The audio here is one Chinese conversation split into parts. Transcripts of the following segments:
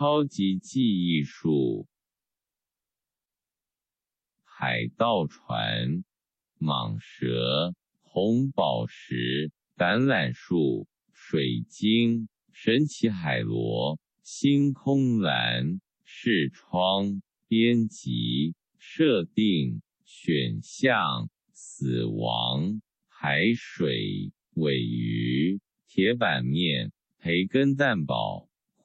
超级记忆术。海盗船、蟒蛇、红宝石、橄榄树、水晶、神奇海螺、星空蓝、视窗、编辑、设定、选项、死亡、海水、尾鱼、铁板面、培根蛋堡、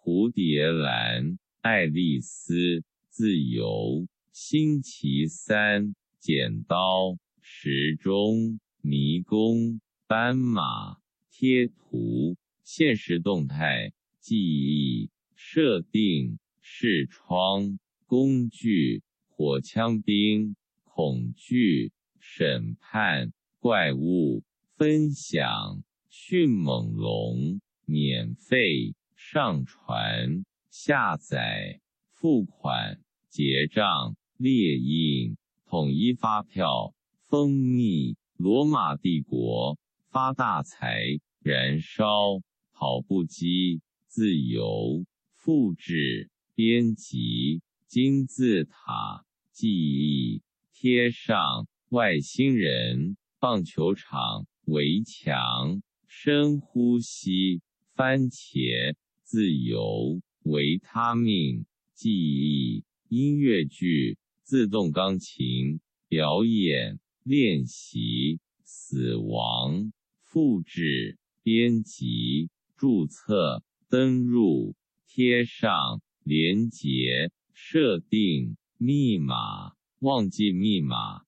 蝴蝶兰、爱丽丝、自由。星期三，剪刀、时钟、迷宫、斑马、贴图、现实动态、记忆、设定、视窗、工具、火枪兵、恐惧、审判、怪物、分享、迅猛龙、免费、上传、下载、付款、结账。列印、统一发票、蜂蜜、罗马帝国、发大财、燃烧、跑步机、自由、复制、编辑、金字塔、记忆、贴上、外星人、棒球场、围墙、深呼吸、番茄、自由、维他命、记忆、音乐剧。自动钢琴表演练习，死亡复制编辑注册登入贴上连接设定密码忘记密码。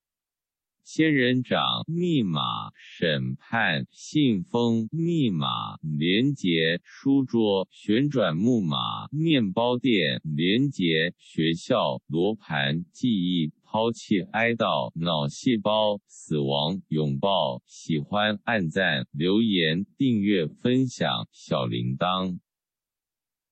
仙人掌密码、审判信封密码、连接书桌、旋转木马、面包店连接学校、罗盘记忆、抛弃哀悼、脑细胞死亡、拥抱喜欢按赞留言订阅分享小铃铛。